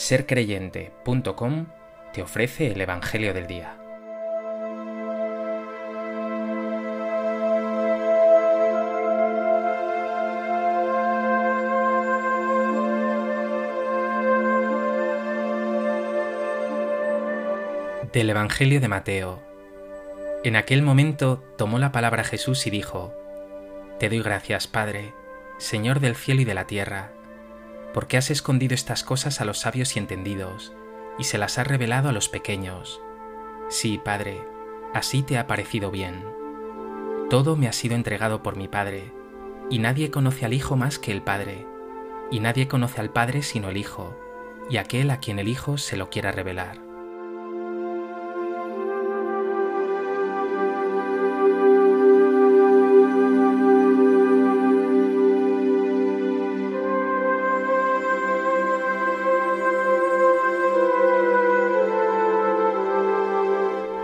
sercreyente.com te ofrece el Evangelio del Día. Del Evangelio de Mateo. En aquel momento tomó la palabra Jesús y dijo, Te doy gracias, Padre, Señor del cielo y de la tierra porque has escondido estas cosas a los sabios y entendidos, y se las has revelado a los pequeños. Sí, Padre, así te ha parecido bien. Todo me ha sido entregado por mi Padre, y nadie conoce al Hijo más que el Padre, y nadie conoce al Padre sino el Hijo, y aquel a quien el Hijo se lo quiera revelar.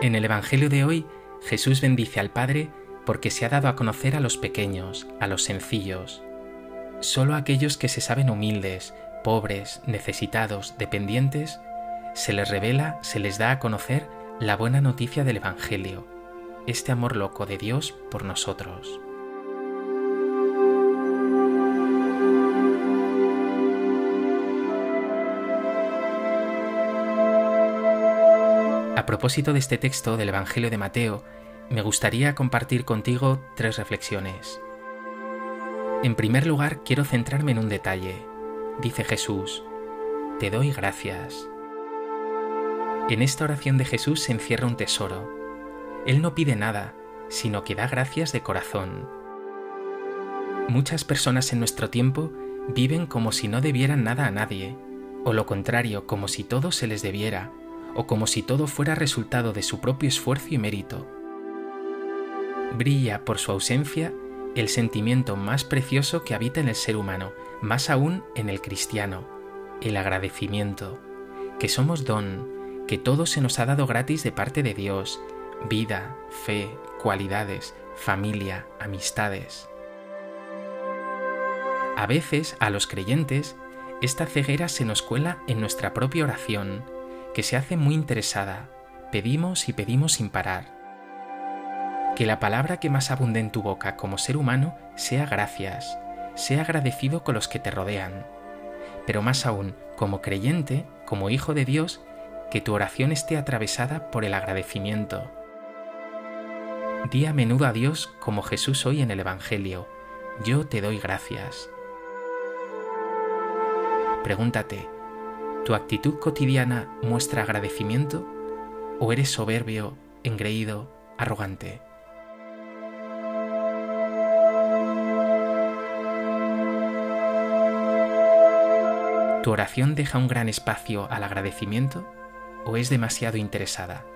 En el Evangelio de hoy, Jesús bendice al Padre porque se ha dado a conocer a los pequeños, a los sencillos. Solo aquellos que se saben humildes, pobres, necesitados, dependientes, se les revela, se les da a conocer la buena noticia del Evangelio, este amor loco de Dios por nosotros. A propósito de este texto del Evangelio de Mateo, me gustaría compartir contigo tres reflexiones. En primer lugar, quiero centrarme en un detalle. Dice Jesús, Te doy gracias. En esta oración de Jesús se encierra un tesoro. Él no pide nada, sino que da gracias de corazón. Muchas personas en nuestro tiempo viven como si no debieran nada a nadie, o lo contrario, como si todo se les debiera, o como si todo fuera resultado de su propio esfuerzo y mérito. Brilla por su ausencia el sentimiento más precioso que habita en el ser humano, más aún en el cristiano, el agradecimiento, que somos don, que todo se nos ha dado gratis de parte de Dios, vida, fe, cualidades, familia, amistades. A veces, a los creyentes, esta ceguera se nos cuela en nuestra propia oración, que se hace muy interesada. Pedimos y pedimos sin parar. Que la palabra que más abunde en tu boca como ser humano sea gracias, sea agradecido con los que te rodean. Pero más aún, como creyente, como hijo de Dios, que tu oración esté atravesada por el agradecimiento. Di a menudo a Dios como Jesús hoy en el Evangelio, yo te doy gracias. Pregúntate, ¿Tu actitud cotidiana muestra agradecimiento o eres soberbio, engreído, arrogante? ¿Tu oración deja un gran espacio al agradecimiento o es demasiado interesada?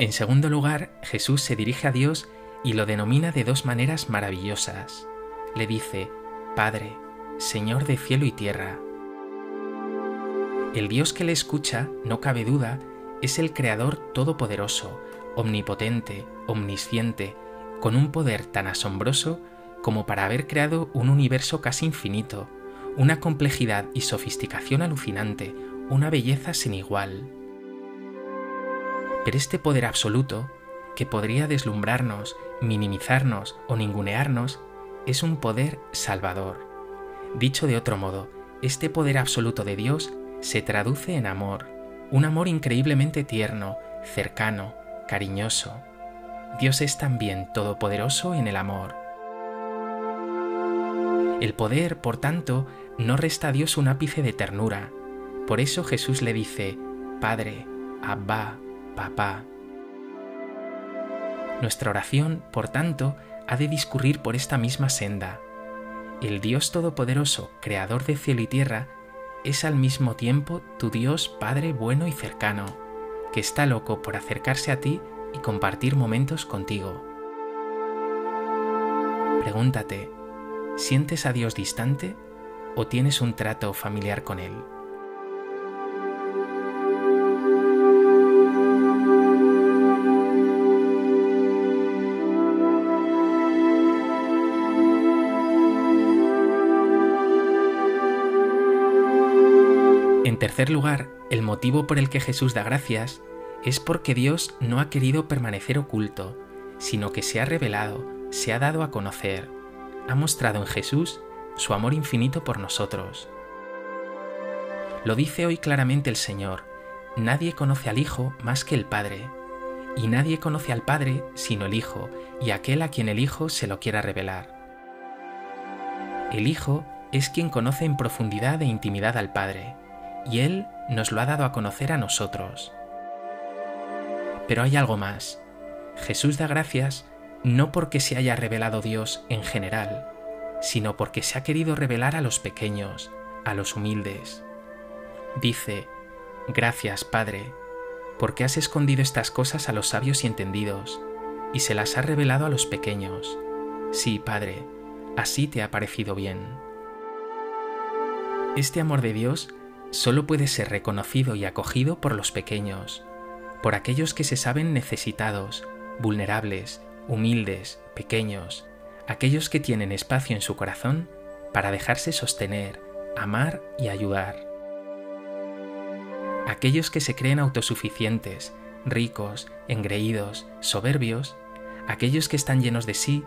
En segundo lugar, Jesús se dirige a Dios y lo denomina de dos maneras maravillosas. Le dice, Padre, Señor de cielo y tierra. El Dios que le escucha, no cabe duda, es el Creador todopoderoso, omnipotente, omnisciente, con un poder tan asombroso como para haber creado un universo casi infinito, una complejidad y sofisticación alucinante, una belleza sin igual. Pero este poder absoluto, que podría deslumbrarnos, minimizarnos o ningunearnos, es un poder salvador. Dicho de otro modo, este poder absoluto de Dios se traduce en amor, un amor increíblemente tierno, cercano, cariñoso. Dios es también todopoderoso en el amor. El poder, por tanto, no resta a Dios un ápice de ternura. Por eso Jesús le dice, Padre, Abba, papá. Nuestra oración, por tanto, ha de discurrir por esta misma senda. El Dios Todopoderoso, Creador de cielo y tierra, es al mismo tiempo tu Dios Padre bueno y cercano, que está loco por acercarse a ti y compartir momentos contigo. Pregúntate, ¿sientes a Dios distante o tienes un trato familiar con Él? En tercer lugar, el motivo por el que Jesús da gracias es porque Dios no ha querido permanecer oculto, sino que se ha revelado, se ha dado a conocer, ha mostrado en Jesús su amor infinito por nosotros. Lo dice hoy claramente el Señor, nadie conoce al Hijo más que el Padre, y nadie conoce al Padre sino el Hijo y aquel a quien el Hijo se lo quiera revelar. El Hijo es quien conoce en profundidad e intimidad al Padre, y Él nos lo ha dado a conocer a nosotros. Pero hay algo más. Jesús da gracias no porque se haya revelado Dios en general, sino porque se ha querido revelar a los pequeños, a los humildes. Dice, Gracias, Padre, porque has escondido estas cosas a los sabios y entendidos, y se las has revelado a los pequeños. Sí, Padre, así te ha parecido bien. Este amor de Dios solo puede ser reconocido y acogido por los pequeños, por aquellos que se saben necesitados, vulnerables, humildes, pequeños, aquellos que tienen espacio en su corazón para dejarse sostener, amar y ayudar. Aquellos que se creen autosuficientes, ricos, engreídos, soberbios, aquellos que están llenos de sí,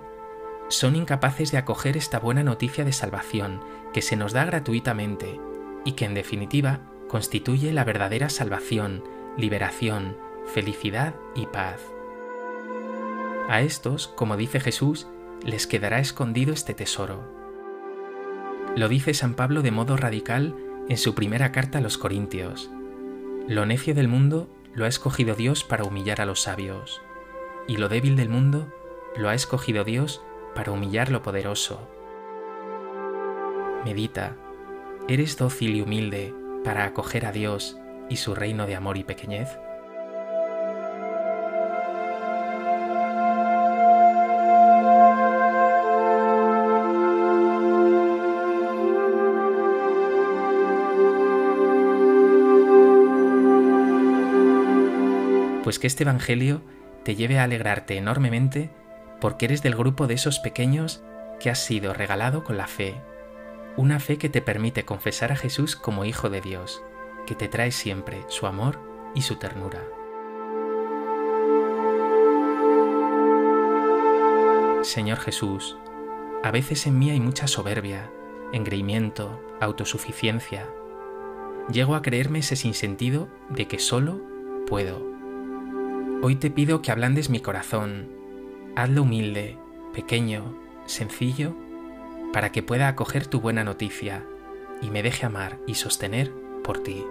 son incapaces de acoger esta buena noticia de salvación que se nos da gratuitamente y que en definitiva constituye la verdadera salvación, liberación, felicidad y paz. A estos, como dice Jesús, les quedará escondido este tesoro. Lo dice San Pablo de modo radical en su primera carta a los Corintios. Lo necio del mundo lo ha escogido Dios para humillar a los sabios, y lo débil del mundo lo ha escogido Dios para humillar lo poderoso. Medita, ¿eres dócil y humilde para acoger a Dios y su reino de amor y pequeñez? pues que este Evangelio te lleve a alegrarte enormemente porque eres del grupo de esos pequeños que has sido regalado con la fe, una fe que te permite confesar a Jesús como Hijo de Dios, que te trae siempre su amor y su ternura. Señor Jesús, a veces en mí hay mucha soberbia, engreimiento, autosuficiencia. Llego a creerme ese sinsentido de que solo puedo Hoy te pido que ablandes mi corazón, hazlo humilde, pequeño, sencillo, para que pueda acoger tu buena noticia y me deje amar y sostener por ti.